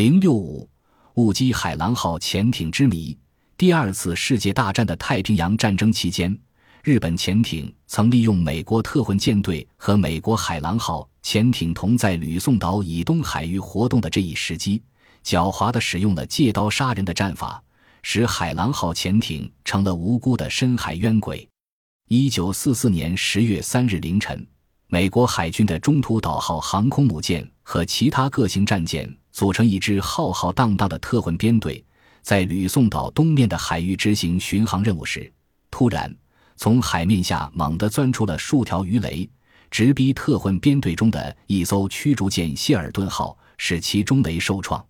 零六五，误击海狼号潜艇之谜。第二次世界大战的太平洋战争期间，日本潜艇曾利用美国特混舰队和美国海狼号潜艇同在吕宋岛以东海域活动的这一时机，狡猾地使用了借刀杀人的战法，使海狼号潜艇成了无辜的深海冤鬼。一九四四年十月三日凌晨，美国海军的中途岛号航空母舰和其他各型战舰组成一支浩浩荡荡的特混编队。在吕宋岛东面的海域执行巡航任务时，突然从海面下猛地钻出了数条鱼雷，直逼特混编队中的一艘驱逐舰“谢尔顿号”，使其中雷受创。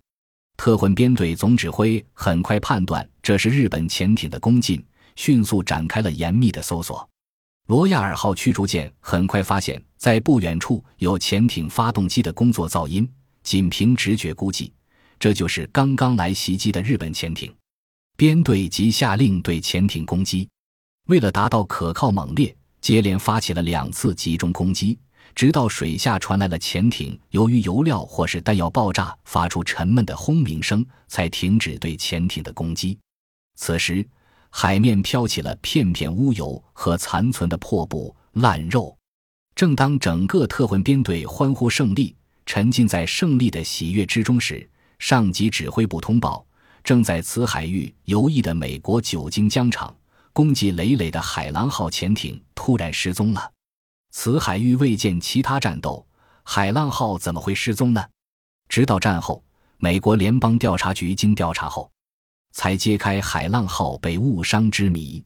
特混编队总指挥很快判断这是日本潜艇的攻进，迅速展开了严密的搜索。罗亚尔号驱逐舰很快发现，在不远处有潜艇发动机的工作噪音，仅凭直觉估计。这就是刚刚来袭击的日本潜艇，编队即下令对潜艇攻击。为了达到可靠猛烈，接连发起了两次集中攻击，直到水下传来了潜艇由于油料或是弹药爆炸发出沉闷的轰鸣声，才停止对潜艇的攻击。此时，海面飘起了片片污油和残存的破布烂肉。正当整个特混编队欢呼胜利，沉浸在胜利的喜悦之中时，上级指挥部通报，正在此海域游弋的美国久经疆场、功绩累累的海狼号潜艇突然失踪了。此海域未见其他战斗，海浪号怎么会失踪呢？直到战后，美国联邦调查局经调查后，才揭开海浪号被误伤之谜。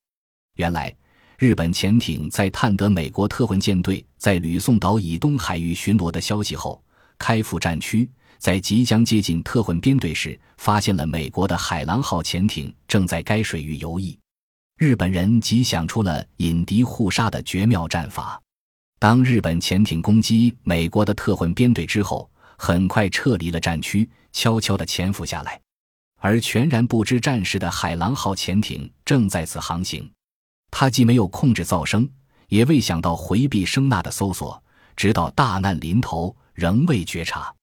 原来，日本潜艇在探得美国特混舰队在吕宋岛以东海域巡逻的消息后，开赴战区。在即将接近特混编队时，发现了美国的海狼号潜艇正在该水域游弋。日本人即想出了引敌互杀的绝妙战法。当日本潜艇攻击美国的特混编队之后，很快撤离了战区，悄悄地潜伏下来。而全然不知战事的海狼号潜艇正在此航行。他既没有控制噪声，也未想到回避声呐的搜索，直到大难临头，仍未觉察。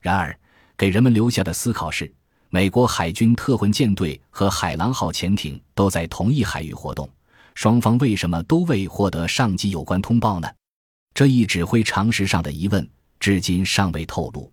然而，给人们留下的思考是：美国海军特混舰队和海狼号潜艇都在同一海域活动，双方为什么都未获得上级有关通报呢？这一指挥常识上的疑问，至今尚未透露。